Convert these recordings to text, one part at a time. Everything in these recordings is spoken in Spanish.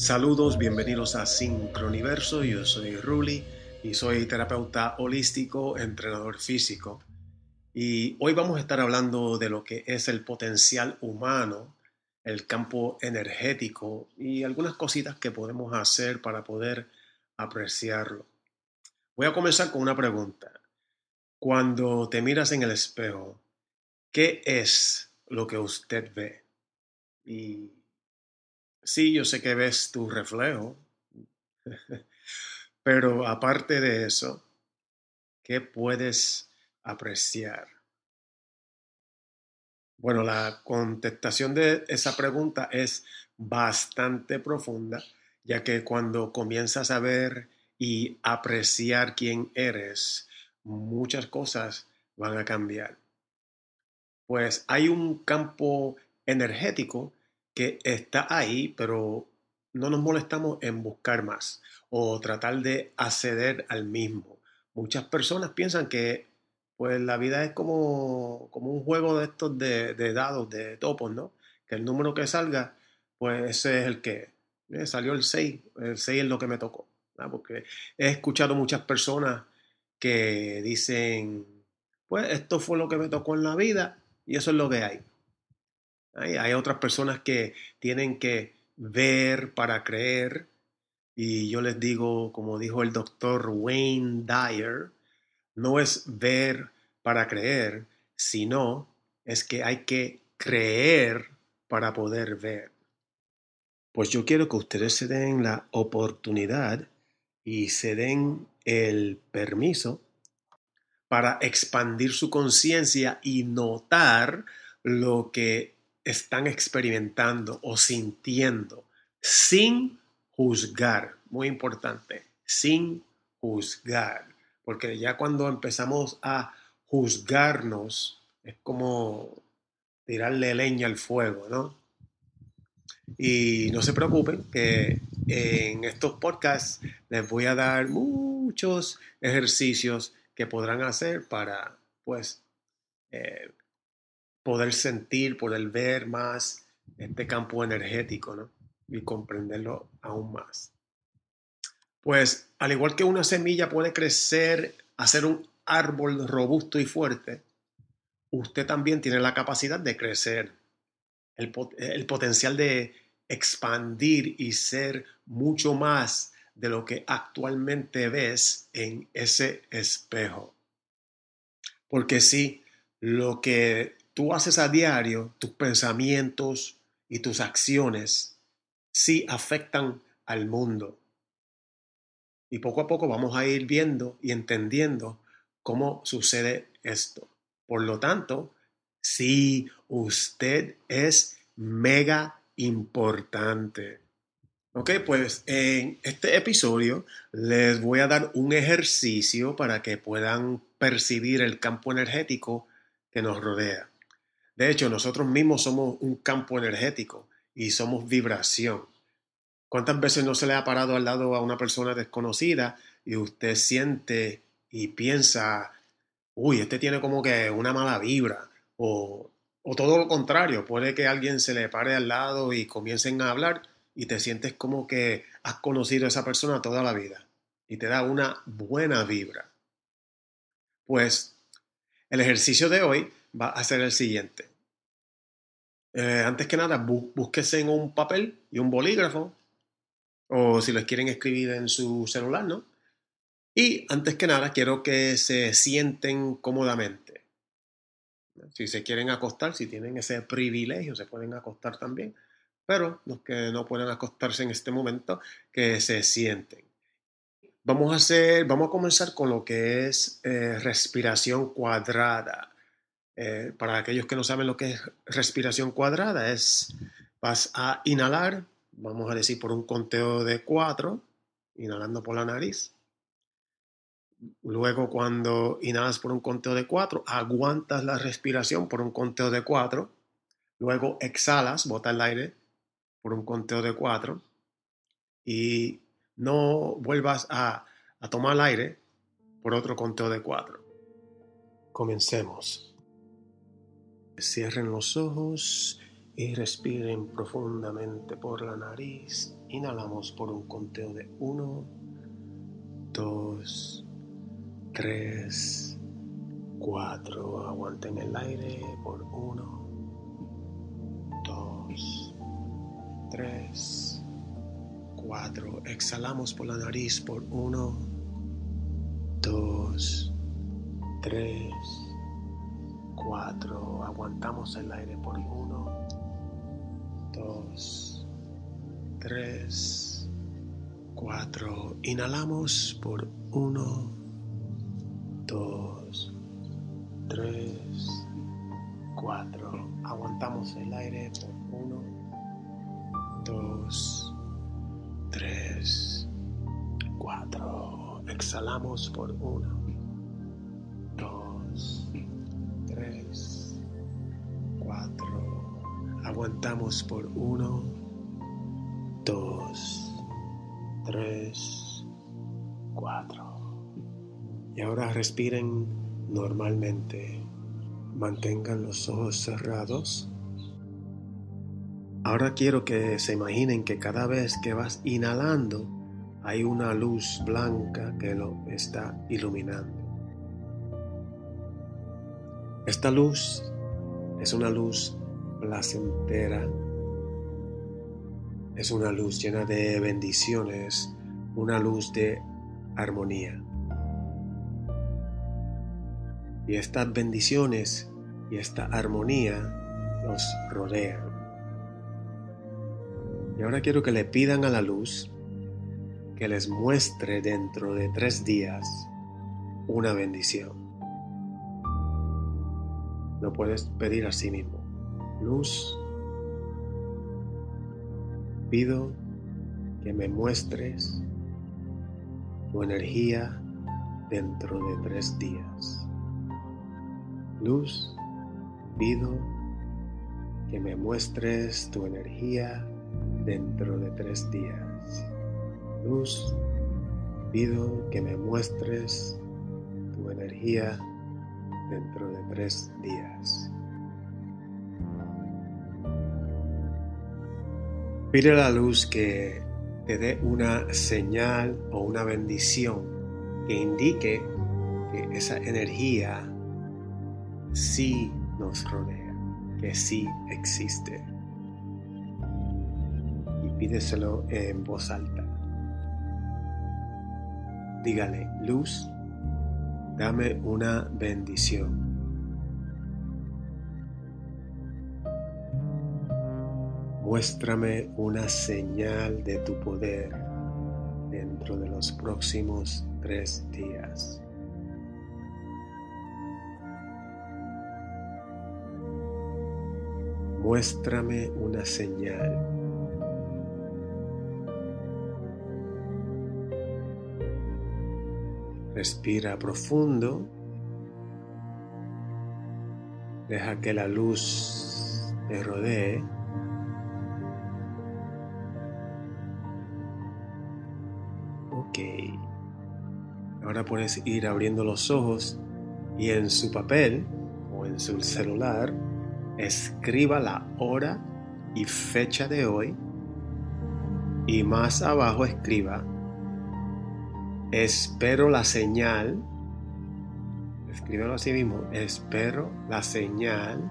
Saludos, bienvenidos a Sincroniverso. Yo soy Ruli y soy terapeuta holístico, entrenador físico. Y hoy vamos a estar hablando de lo que es el potencial humano, el campo energético y algunas cositas que podemos hacer para poder apreciarlo. Voy a comenzar con una pregunta. Cuando te miras en el espejo, ¿qué es lo que usted ve? Sí, yo sé que ves tu reflejo, pero aparte de eso, ¿qué puedes apreciar? Bueno, la contestación de esa pregunta es bastante profunda, ya que cuando comienzas a ver y apreciar quién eres, muchas cosas van a cambiar. Pues hay un campo energético está ahí, pero no nos molestamos en buscar más o tratar de acceder al mismo. Muchas personas piensan que pues la vida es como, como un juego de estos de, dados, de topos, ¿no? Que el número que salga, pues ese es el que eh, salió el 6, el 6 es lo que me tocó. Porque he escuchado muchas personas que dicen, pues esto fue lo que me tocó en la vida y eso es lo que hay. Hay, otras personas que tienen que ver para creer. Y yo les digo, como dijo el doctor Wayne Dyer, no es ver para creer, sino es que hay que creer para poder ver. Pues yo quiero que ustedes se den la oportunidad y se den el permiso para expandir su conciencia y notar lo que están experimentando o sintiendo sin juzgar. Muy importante, sin juzgar. Porque ya cuando empezamos a juzgarnos, es como tirarle leña al fuego, ¿no? Y no se preocupen que en estos podcasts les voy a dar muchos ejercicios que podrán hacer para, pues, eh, poder sentir, poder ver más este campo energético, ¿no? Y comprenderlo aún más. Pues al igual que una semilla puede crecer, hacer un árbol robusto y fuerte, usted también tiene la capacidad de crecer, el, el potencial de expandir y ser mucho más de lo que actualmente ves en ese espejo. Porque si lo que tú haces a diario, tus pensamientos y tus acciones sí afectan al mundo. Y poco a poco vamos a ir viendo y entendiendo cómo sucede esto. Por lo tanto, si usted es mega importante. Ok, pues en este episodio les voy a dar un ejercicio para que puedan percibir el campo energético que nos rodea. De hecho, nosotros mismos somos un campo energético y somos vibración. ¿Cuántas veces no se le ha parado al lado a una persona desconocida y usted siente y piensa, uy, este tiene como que una mala vibra? O, o todo lo contrario, puede que alguien se le pare al lado y comiencen a hablar y te sientes como que has conocido a esa persona toda la vida y te da una buena vibra. Pues el ejercicio de hoy va a ser el siguiente. Eh, antes que nada, búsquese en un papel y un bolígrafo, o si los quieren escribir en su celular, ¿no? Y antes que nada, quiero que se sienten cómodamente. Si se quieren acostar, si tienen ese privilegio, se pueden acostar también. Pero los que no pueden acostarse en este momento, que se sienten. Vamos a hacer, vamos a comenzar con lo que es eh, respiración cuadrada. Eh, para aquellos que no saben lo que es respiración cuadrada, es vas a inhalar, vamos a decir por un conteo de cuatro, inhalando por la nariz. Luego cuando inhalas por un conteo de cuatro, aguantas la respiración por un conteo de cuatro. Luego exhalas, bota el aire por un conteo de cuatro. Y no vuelvas a, a tomar el aire por otro conteo de cuatro. Comencemos. Cierren los ojos y respiren profundamente por la nariz. Inhalamos por un conteo de 1, 2, 3, 4. Aguanten el aire por 1, 2, 3, 4. Exhalamos por la nariz por 1, 2, 3, 4. Aguantamos el aire por 1, 2, 3, 4. Inhalamos por 1, 2, 3, 4. Aguantamos el aire por 1, 2, 3, 4. Exhalamos por 1, 2, 3, 4. Aguantamos por 1, 2, 3, 4. Y ahora respiren normalmente. Mantengan los ojos cerrados. Ahora quiero que se imaginen que cada vez que vas inhalando hay una luz blanca que lo está iluminando. Esta luz es una luz placentera, es una luz llena de bendiciones, una luz de armonía. Y estas bendiciones y esta armonía los rodean. Y ahora quiero que le pidan a la luz que les muestre dentro de tres días una bendición. Lo puedes pedir a sí mismo. Luz, pido que me muestres tu energía dentro de tres días. Luz, pido que me muestres tu energía dentro de tres días. Luz, pido que me muestres tu energía dentro de tres días. Pide a la luz que te dé una señal o una bendición que indique que esa energía sí nos rodea, que sí existe. Y pídeselo en voz alta. Dígale, luz, dame una bendición. Muéstrame una señal de tu poder dentro de los próximos tres días. Muéstrame una señal. Respira profundo. Deja que la luz te rodee. Ok. Ahora puedes ir abriendo los ojos y en su papel o en su celular escriba la hora y fecha de hoy y más abajo escriba espero la señal. Escríbelo así mismo. Espero la señal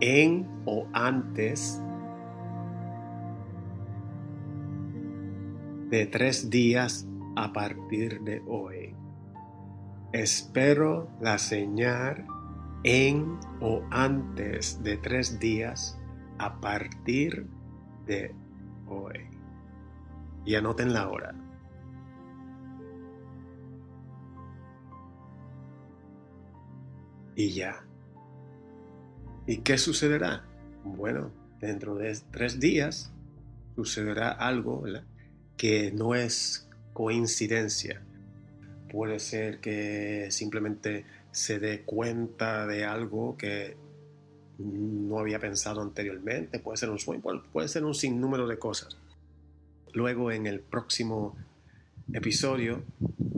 en o antes de tres días a partir de hoy. Espero la señal en o antes de tres días a partir de hoy. Y anoten la hora. Y ya. ¿Y qué sucederá? Bueno, dentro de tres días sucederá algo que no es coincidencia. Puede ser que simplemente se dé cuenta de algo que no había pensado anteriormente, puede ser un sueño, puede ser un sinnúmero de cosas. Luego en el próximo episodio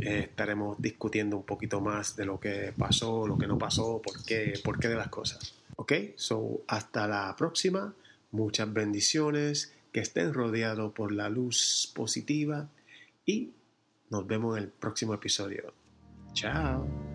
eh, estaremos discutiendo un poquito más de lo que pasó, lo que no pasó, por qué, por qué de las cosas. Ok, so hasta la próxima. Muchas bendiciones, que estén rodeados por la luz positiva y nos vemos en el próximo episodio. Chao.